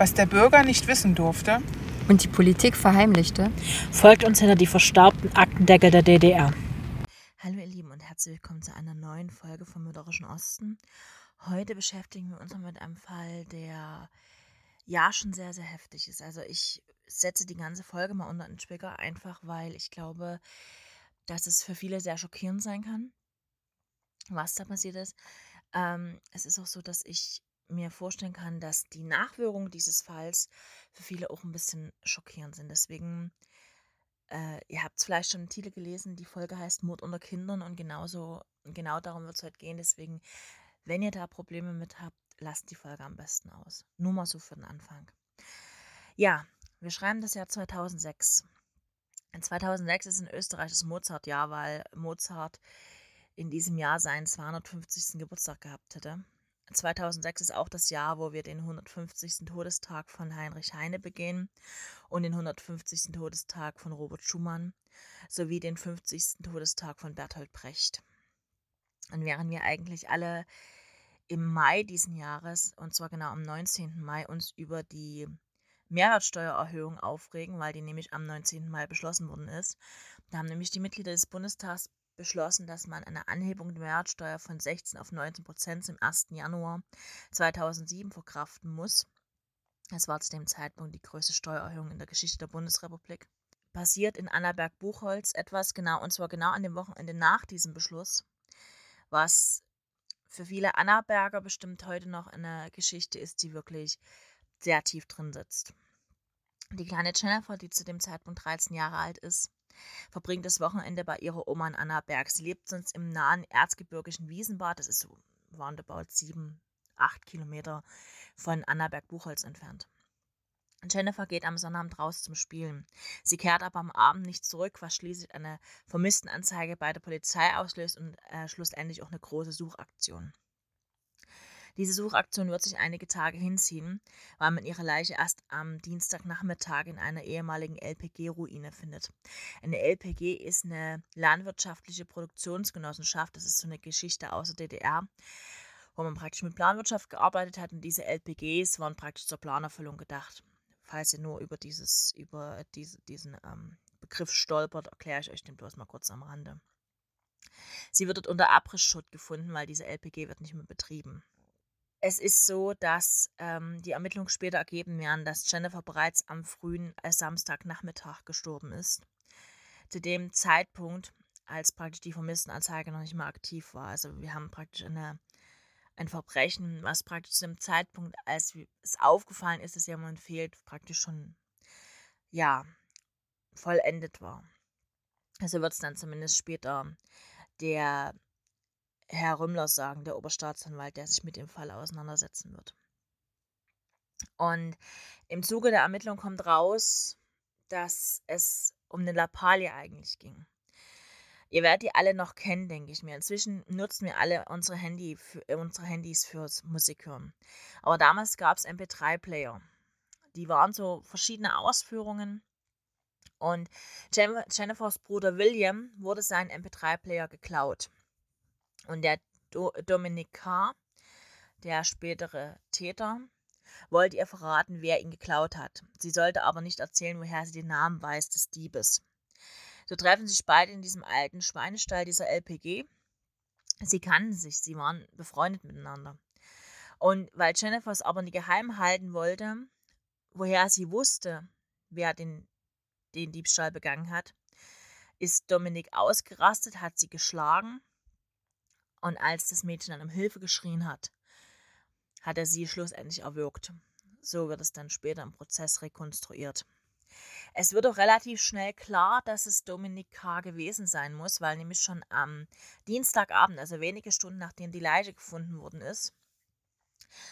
was der Bürger nicht wissen durfte und die Politik verheimlichte, folgt uns hinter die verstaubten Aktendeckel der DDR. Hallo ihr Lieben und herzlich willkommen zu einer neuen Folge vom Mörderischen Osten. Heute beschäftigen wir uns mit einem Fall, der ja schon sehr, sehr heftig ist. Also ich setze die ganze Folge mal unter den Trigger, einfach weil ich glaube, dass es für viele sehr schockierend sein kann, was da passiert ist. Ähm, es ist auch so, dass ich mir vorstellen kann, dass die Nachwirkungen dieses Falls für viele auch ein bisschen schockierend sind. Deswegen, äh, ihr habt es vielleicht schon im Titel gelesen, die Folge heißt Mord unter Kindern und genauso, genau darum wird es heute gehen. Deswegen, wenn ihr da Probleme mit habt, lasst die Folge am besten aus. Nur mal so für den Anfang. Ja, wir schreiben das Jahr 2006. In 2006 ist in Österreich das Mozart-Jahr, weil Mozart in diesem Jahr seinen 250. Geburtstag gehabt hätte. 2006 ist auch das Jahr, wo wir den 150. Todestag von Heinrich Heine begehen und den 150. Todestag von Robert Schumann sowie den 50. Todestag von Bertolt Brecht. Und während wir eigentlich alle im Mai diesen Jahres, und zwar genau am 19. Mai, uns über die Mehrwertsteuererhöhung aufregen, weil die nämlich am 19. Mai beschlossen worden ist. Da haben nämlich die Mitglieder des Bundestags beschlossen, dass man eine Anhebung der Mehrwertsteuer von 16 auf 19 Prozent zum 1. Januar 2007 verkraften muss. Es war zu dem Zeitpunkt die größte Steuererhöhung in der Geschichte der Bundesrepublik. Passiert in Annaberg-Buchholz etwas genau, und zwar genau an dem Wochenende nach diesem Beschluss, was für viele Annaberger bestimmt heute noch eine Geschichte ist, die wirklich sehr tief drin sitzt. Die kleine Jennifer, die zu dem Zeitpunkt 13 Jahre alt ist, verbringt das Wochenende bei ihrer Oma in Annaberg. Sie lebt sonst im nahen erzgebirgischen Wiesenbad. Das ist so roundabout sieben, acht Kilometer von Annaberg-Buchholz entfernt. Jennifer geht am Sonnabend raus zum Spielen. Sie kehrt aber am Abend nicht zurück, was schließlich eine Vermisstenanzeige bei der Polizei auslöst und äh, schlussendlich auch eine große Suchaktion. Diese Suchaktion wird sich einige Tage hinziehen, weil man ihre Leiche erst am Dienstagnachmittag in einer ehemaligen LPG-Ruine findet. Eine LPG ist eine landwirtschaftliche Produktionsgenossenschaft. Das ist so eine Geschichte aus der DDR, wo man praktisch mit Planwirtschaft gearbeitet hat und diese LPGs waren praktisch zur Planerfüllung gedacht. Falls ihr nur über dieses, über diese, diesen ähm, Begriff stolpert, erkläre ich euch den bloß mal kurz am Rande. Sie wird dort unter Abrissschutt gefunden, weil diese LPG wird nicht mehr betrieben. Es ist so, dass ähm, die Ermittlungen später ergeben werden, dass Jennifer bereits am frühen äh, Samstagnachmittag gestorben ist. Zu dem Zeitpunkt, als praktisch die Vermisstenanzeige noch nicht mal aktiv war. Also wir haben praktisch eine, ein Verbrechen, was praktisch zu dem Zeitpunkt, als es aufgefallen ist, dass jemand fehlt, praktisch schon, ja, vollendet war. Also wird es dann zumindest später der Herr Rümmler sagen, der Oberstaatsanwalt, der sich mit dem Fall auseinandersetzen wird. Und im Zuge der Ermittlung kommt raus, dass es um eine Lappalie eigentlich ging. Ihr werdet die alle noch kennen, denke ich mir. Inzwischen nutzen wir alle unsere, Handy für, äh, unsere Handys fürs Musikhören. Aber damals gab es MP3-Player. Die waren so verschiedene Ausführungen. Und Jennifers Bruder William wurde sein MP3-Player geklaut. Und der Do Dominik K., der spätere Täter, wollte ihr verraten, wer ihn geklaut hat. Sie sollte aber nicht erzählen, woher sie den Namen weiß des Diebes. So treffen sich beide in diesem alten Schweinestall dieser LPG. Sie kannten sich, sie waren befreundet miteinander. Und weil Jennifer es aber nicht geheim halten wollte, woher sie wusste, wer den, den Diebstahl begangen hat, ist Dominik ausgerastet, hat sie geschlagen und als das Mädchen dann um Hilfe geschrien hat, hat er sie schlussendlich erwürgt. So wird es dann später im Prozess rekonstruiert. Es wird auch relativ schnell klar, dass es Dominik K. gewesen sein muss, weil nämlich schon am Dienstagabend, also wenige Stunden nachdem die Leiche gefunden worden ist,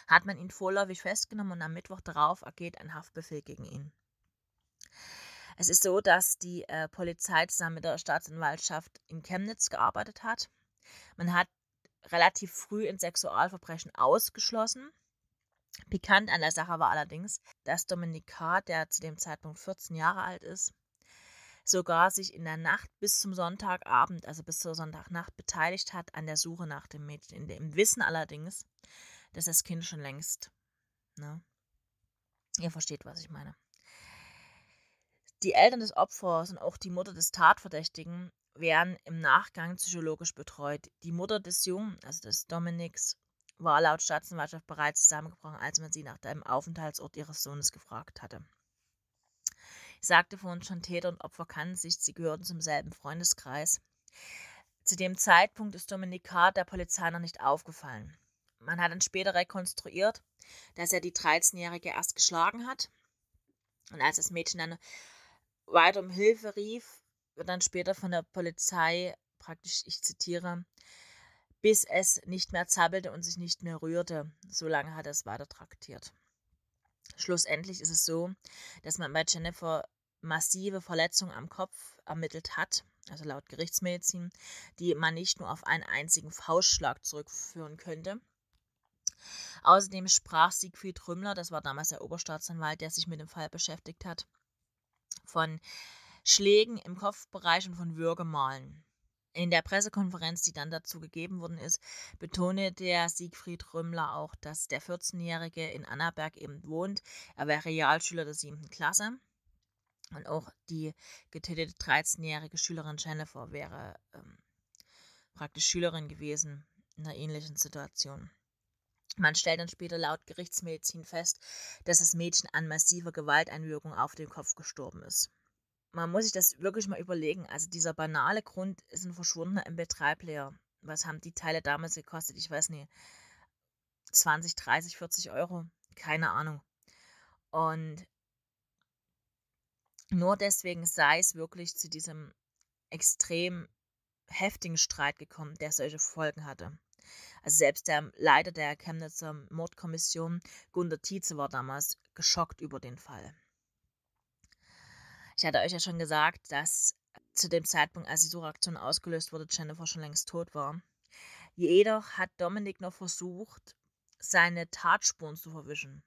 hat man ihn vorläufig festgenommen und am Mittwoch darauf ergeht ein Haftbefehl gegen ihn. Es ist so, dass die äh, Polizei zusammen mit der Staatsanwaltschaft in Chemnitz gearbeitet hat. Man hat relativ früh in Sexualverbrechen ausgeschlossen. Pikant an der Sache war allerdings, dass Dominik K., der zu dem Zeitpunkt 14 Jahre alt ist, sogar sich in der Nacht bis zum Sonntagabend, also bis zur Sonntagnacht, beteiligt hat an der Suche nach dem Mädchen. Dem Wissen allerdings, dass das Kind schon längst ne, Ihr versteht, was ich meine. Die Eltern des Opfers und auch die Mutter des Tatverdächtigen werden im Nachgang psychologisch betreut. Die Mutter des Jungen, also des Dominiks, war laut Staatsanwaltschaft bereits zusammengebrochen, als man sie nach dem Aufenthaltsort ihres Sohnes gefragt hatte. Ich sagte vorhin schon, Täter und Opfer kannten sich, sie gehörten zum selben Freundeskreis. Zu dem Zeitpunkt ist Dominik K. der Polizei noch nicht aufgefallen. Man hat dann später rekonstruiert, dass er die 13-Jährige erst geschlagen hat. Und als das Mädchen dann weiter um Hilfe rief, dann später von der Polizei praktisch, ich zitiere, bis es nicht mehr zappelte und sich nicht mehr rührte. So lange hat er es weiter traktiert. Schlussendlich ist es so, dass man bei Jennifer massive Verletzungen am Kopf ermittelt hat, also laut Gerichtsmedizin, die man nicht nur auf einen einzigen Faustschlag zurückführen könnte. Außerdem sprach Siegfried Rümmler, das war damals der Oberstaatsanwalt, der sich mit dem Fall beschäftigt hat, von Schlägen im Kopfbereich und von Würgemalen. In der Pressekonferenz, die dann dazu gegeben worden ist, betonte der Siegfried Rümmler auch, dass der 14-Jährige in Annaberg eben wohnt. Er wäre Realschüler der 7. Klasse. Und auch die getötete 13-jährige Schülerin Jennifer wäre ähm, praktisch Schülerin gewesen in einer ähnlichen Situation. Man stellt dann später laut Gerichtsmedizin fest, dass das Mädchen an massiver Gewalteinwirkung auf den Kopf gestorben ist man muss sich das wirklich mal überlegen. Also dieser banale Grund ist ein verschwundener MP3-Player. Was haben die Teile damals gekostet? Ich weiß nicht. 20, 30, 40 Euro? Keine Ahnung. Und nur deswegen sei es wirklich zu diesem extrem heftigen Streit gekommen, der solche Folgen hatte. Also selbst der Leiter der Chemnitzer Mordkommission, Gunter Tietze, war damals geschockt über den Fall. Ich hatte euch ja schon gesagt, dass zu dem Zeitpunkt, als die Suchaktion ausgelöst wurde, Jennifer schon längst tot war. Jedoch hat Dominik noch versucht, seine Tatspuren zu verwischen.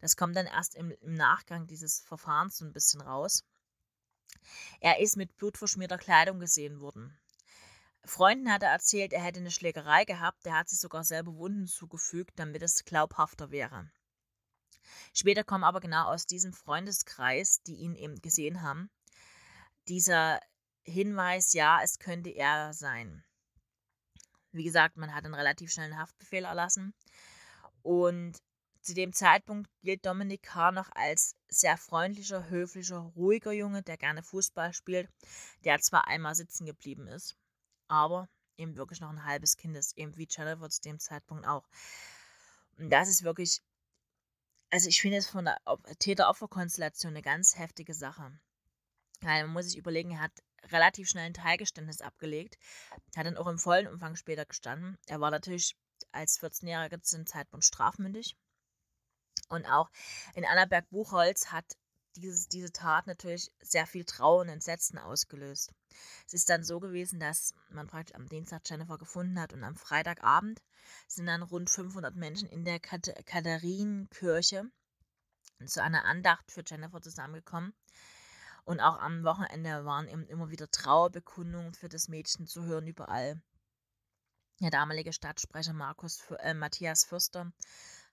Das kommt dann erst im, im Nachgang dieses Verfahrens so ein bisschen raus. Er ist mit blutverschmierter Kleidung gesehen worden. Freunden hat er erzählt, er hätte eine Schlägerei gehabt, er hat sich sogar selber Wunden zugefügt, damit es glaubhafter wäre. Später kommen aber genau aus diesem Freundeskreis, die ihn eben gesehen haben, dieser Hinweis, ja, es könnte er sein. Wie gesagt, man hat einen relativ schnellen Haftbefehl erlassen. Und zu dem Zeitpunkt gilt Dominik K. noch als sehr freundlicher, höflicher, ruhiger Junge, der gerne Fußball spielt, der zwar einmal sitzen geblieben ist, aber eben wirklich noch ein halbes Kind ist, eben wie Jennifer zu dem Zeitpunkt auch. Und das ist wirklich also ich finde es von der Täter-Opfer-Konstellation eine ganz heftige Sache. Weil man muss sich überlegen, er hat relativ schnell ein Teilgeständnis abgelegt, hat dann auch im vollen Umfang später gestanden. Er war natürlich als 14-Jähriger zu dem Zeitpunkt strafmündig. Und auch in Annaberg-Buchholz hat dieses, diese Tat natürlich sehr viel Trauer und Entsetzen ausgelöst. Es ist dann so gewesen, dass man praktisch am Dienstag Jennifer gefunden hat und am Freitagabend sind dann rund 500 Menschen in der Katharinenkirche zu einer Andacht für Jennifer zusammengekommen. Und auch am Wochenende waren eben immer wieder Trauerbekundungen für das Mädchen zu hören überall. Der damalige Stadtsprecher Markus, äh, Matthias Fürster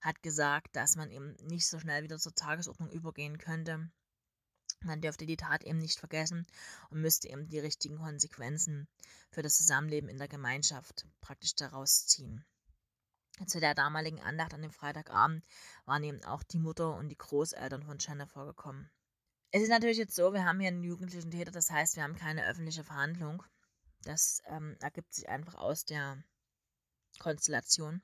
hat gesagt, dass man eben nicht so schnell wieder zur Tagesordnung übergehen könnte. Man dürfte die Tat eben nicht vergessen und müsste eben die richtigen Konsequenzen für das Zusammenleben in der Gemeinschaft praktisch daraus ziehen. Zu der damaligen Andacht an dem Freitagabend waren eben auch die Mutter und die Großeltern von Jennifer gekommen. Es ist natürlich jetzt so, wir haben hier einen jugendlichen Täter, das heißt, wir haben keine öffentliche Verhandlung. Das ähm, ergibt sich einfach aus der Konstellation.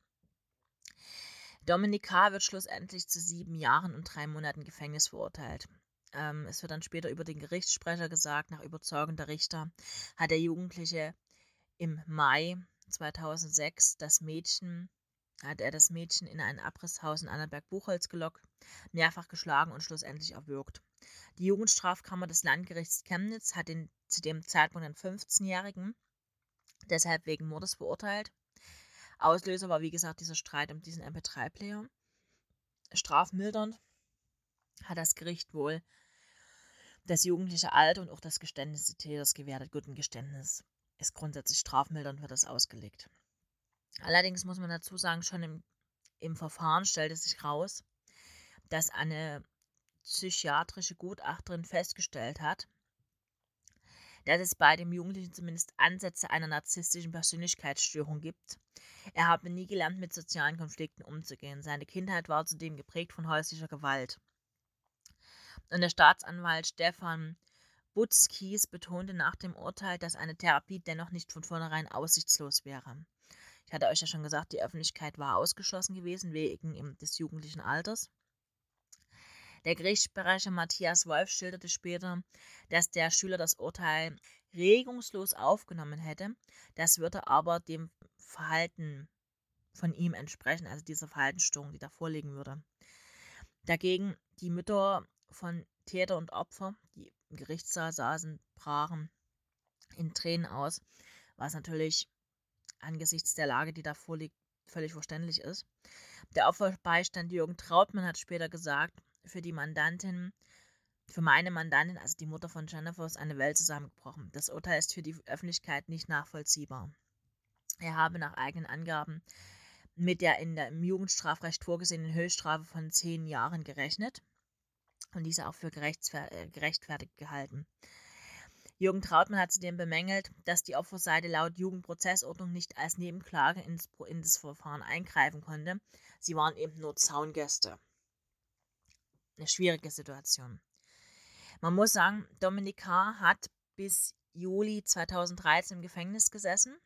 Dominik K. wird schlussendlich zu sieben Jahren und drei Monaten Gefängnis verurteilt. Ähm, es wird dann später über den Gerichtssprecher gesagt, nach Überzeugung der Richter hat der Jugendliche im Mai 2006 das Mädchen, hat er das Mädchen in ein Abrisshaus in Annaberg-Buchholz gelockt, mehrfach geschlagen und schlussendlich erwürgt. Die Jugendstrafkammer des Landgerichts Chemnitz hat den zu dem Zeitpunkt einen 15-Jährigen deshalb wegen Mordes verurteilt. Auslöser war, wie gesagt, dieser Streit um diesen MP3-Player. Strafmildernd hat das Gericht wohl das jugendliche Alter und auch das Geständnis des Täters gewertet. Gut, Geständnis ist grundsätzlich strafmildernd, wird das ausgelegt. Allerdings muss man dazu sagen, schon im, im Verfahren stellte sich raus, dass eine psychiatrische Gutachterin festgestellt hat, dass es bei dem Jugendlichen zumindest Ansätze einer narzisstischen Persönlichkeitsstörung gibt. Er habe nie gelernt, mit sozialen Konflikten umzugehen. Seine Kindheit war zudem geprägt von häuslicher Gewalt. Und der Staatsanwalt Stefan Butzkies betonte nach dem Urteil, dass eine Therapie dennoch nicht von vornherein aussichtslos wäre. Ich hatte euch ja schon gesagt, die Öffentlichkeit war ausgeschlossen gewesen wegen des jugendlichen Alters. Der Gerichtssprecher Matthias Wolf schilderte später, dass der Schüler das Urteil regungslos aufgenommen hätte. Das würde aber dem Verhalten von ihm entsprechen, also dieser Verhaltensstörung, die da vorliegen würde. Dagegen die Mütter von Täter und Opfer, die im Gerichtssaal saßen, brachen in Tränen aus, was natürlich angesichts der Lage, die da vorliegt, völlig verständlich ist. Der Opferbeistand Jürgen Trautmann hat später gesagt, für die Mandantin, für meine Mandantin, also die Mutter von Jennifer, ist eine Welt zusammengebrochen. Das Urteil ist für die Öffentlichkeit nicht nachvollziehbar. Er habe nach eigenen Angaben mit der in der, im Jugendstrafrecht vorgesehenen Höchststrafe von zehn Jahren gerechnet und diese auch für äh, gerechtfertigt gehalten. Jürgen Trautmann hat zudem bemängelt, dass die Opferseite laut Jugendprozessordnung nicht als Nebenklage ins, in das Verfahren eingreifen konnte. Sie waren eben nur Zaungäste eine schwierige Situation. Man muss sagen, Dominik K. hat bis Juli 2013 im Gefängnis gesessen.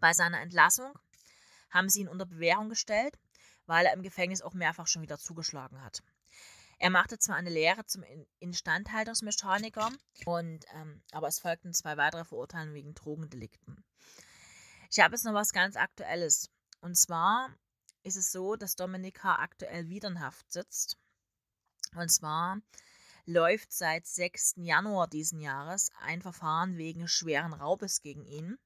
Bei seiner Entlassung haben sie ihn unter Bewährung gestellt, weil er im Gefängnis auch mehrfach schon wieder zugeschlagen hat. Er machte zwar eine Lehre zum Instandhaltungsmechaniker, und, ähm, aber es folgten zwei weitere Verurteilungen wegen Drogendelikten. Ich habe jetzt noch was ganz Aktuelles. Und zwar ist es so, dass Dominika aktuell wieder in Haft sitzt. Und zwar läuft seit 6. Januar diesen Jahres ein Verfahren wegen schweren Raubes gegen ihn,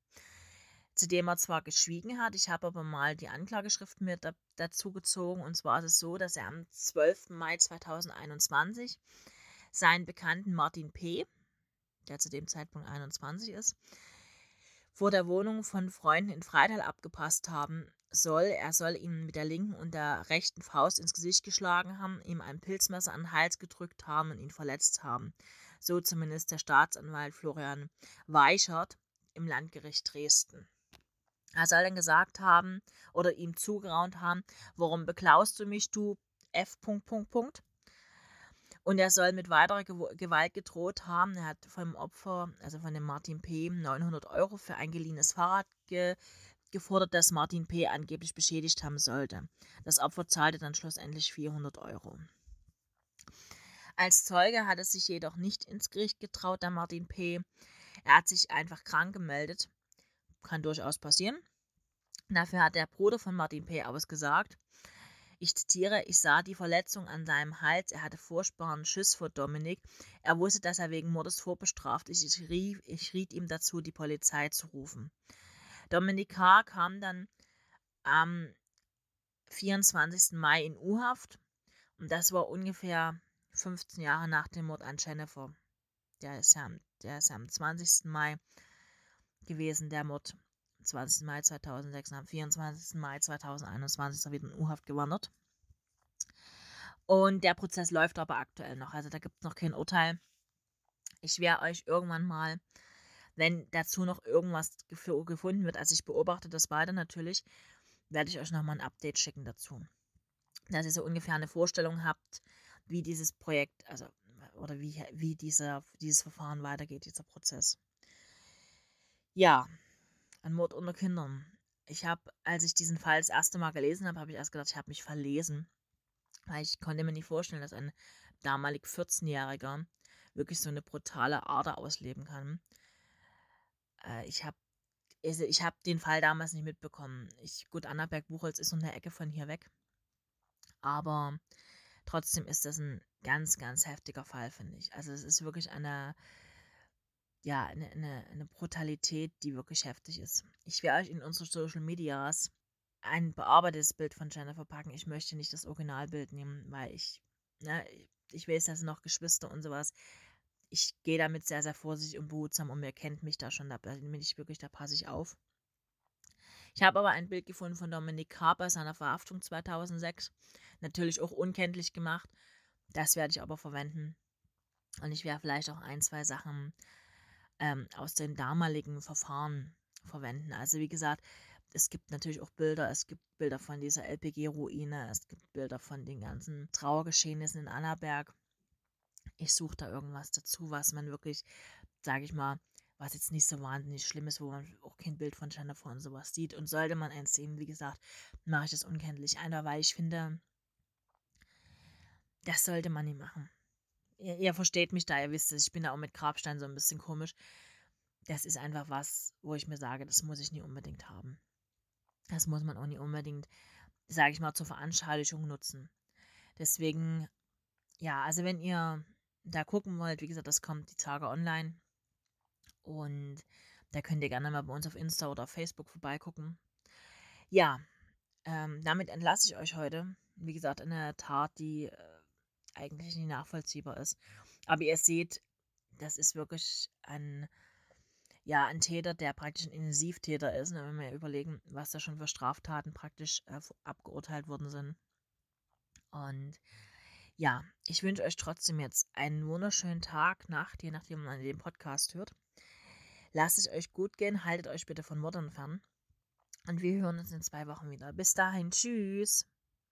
zu dem er zwar geschwiegen hat, ich habe aber mal die Anklageschrift da, dazu gezogen. Und zwar ist es so, dass er am 12. Mai 2021 seinen Bekannten Martin P., der zu dem Zeitpunkt 21 ist, vor der Wohnung von Freunden in Freital abgepasst haben soll. Er soll ihn mit der linken und der rechten Faust ins Gesicht geschlagen haben, ihm ein Pilzmesser an den Hals gedrückt haben und ihn verletzt haben. So zumindest der Staatsanwalt Florian Weichert im Landgericht Dresden. Er soll dann gesagt haben oder ihm zugeraunt haben, warum beklaust du mich, du F. Und er soll mit weiterer Gewalt gedroht haben. Er hat vom Opfer, also von dem Martin P., 900 Euro für ein geliehenes Fahrrad ge gefordert, dass Martin P. angeblich beschädigt haben sollte. Das Opfer zahlte dann schlussendlich 400 Euro. Als Zeuge hat er sich jedoch nicht ins Gericht getraut, der Martin P. Er hat sich einfach krank gemeldet. Kann durchaus passieren. Dafür hat der Bruder von Martin P. ausgesagt. Ich zitiere, ich sah die Verletzung an seinem Hals, er hatte furchtbaren Schiss vor Dominik. Er wusste, dass er wegen Mordes vorbestraft ist. Ich, ich riet ihm dazu, die Polizei zu rufen. Dominik H. kam dann am 24. Mai in U-Haft und das war ungefähr 15 Jahre nach dem Mord an Jennifer. Der ist ja, der ist ja am 20. Mai gewesen, der Mord. 20. Mai 2006 und am 24. Mai 2021 ist er wieder in U-Haft gewandert. Und der Prozess läuft aber aktuell noch. Also da gibt es noch kein Urteil. Ich werde euch irgendwann mal wenn dazu noch irgendwas gefunden wird, also ich beobachte das weiter natürlich, werde ich euch nochmal ein Update schicken dazu. Dass ihr so ungefähr eine Vorstellung habt, wie dieses Projekt, also oder wie, wie dieser, dieses Verfahren weitergeht, dieser Prozess. Ja, ein Mord unter Kindern. Ich habe, als ich diesen Fall das erste Mal gelesen habe, habe ich erst gedacht, ich habe mich verlesen. Weil ich konnte mir nicht vorstellen, dass ein damalig 14-Jähriger wirklich so eine brutale Ader ausleben kann. Äh, ich habe also ich habe den Fall damals nicht mitbekommen. Ich, gut, Annaberg-Buchholz ist noch eine Ecke von hier weg. Aber trotzdem ist das ein ganz, ganz heftiger Fall, finde ich. Also es ist wirklich eine, ja, eine, eine, eine Brutalität, die wirklich heftig ist. Ich werde euch in unsere Social Medias ein bearbeitetes Bild von Jennifer packen. Ich möchte nicht das Originalbild nehmen, weil ich, ne, ich weiß, dass noch Geschwister und sowas ich gehe damit sehr, sehr vorsichtig und behutsam und mir kennt mich da schon, da bin ich wirklich, da passe ich auf. Ich habe aber ein Bild gefunden von Dominik K. seiner Verhaftung 2006. Natürlich auch unkenntlich gemacht. Das werde ich aber verwenden. Und ich werde vielleicht auch ein, zwei Sachen ähm, aus den damaligen Verfahren verwenden. Also wie gesagt, es gibt natürlich auch Bilder. Es gibt Bilder von dieser LPG-Ruine. Es gibt Bilder von den ganzen Trauergeschehnissen in Annaberg. Ich suche da irgendwas dazu, was man wirklich, sage ich mal, was jetzt nicht so wahnsinnig schlimm ist, wo man auch kein Bild von Jennifer und sowas sieht. Und sollte man eins sehen, wie gesagt, mache ich das unkenntlich. Einfach weil ich finde, das sollte man nicht machen. Ihr, ihr versteht mich da, ihr wisst es, ich bin da auch mit Grabstein so ein bisschen komisch. Das ist einfach was, wo ich mir sage, das muss ich nie unbedingt haben. Das muss man auch nicht unbedingt, sage ich mal, zur Veranschaulichung nutzen. Deswegen, ja, also wenn ihr da gucken wollt, wie gesagt, das kommt die Tage online. Und da könnt ihr gerne mal bei uns auf Insta oder auf Facebook vorbeigucken. Ja, ähm, damit entlasse ich euch heute. Wie gesagt, eine Tat, die äh, eigentlich nicht nachvollziehbar ist. Aber ihr seht, das ist wirklich ein, ja, ein Täter, der praktisch ein Intensivtäter ist. Ne? Wenn wir überlegen, was da schon für Straftaten praktisch äh, abgeurteilt worden sind. Und ja, ich wünsche euch trotzdem jetzt einen wunderschönen Tag, Nacht, je nachdem, wann ihr den Podcast hört. Lasst es euch gut gehen, haltet euch bitte von Mordern fern. Und wir hören uns in zwei Wochen wieder. Bis dahin, tschüss.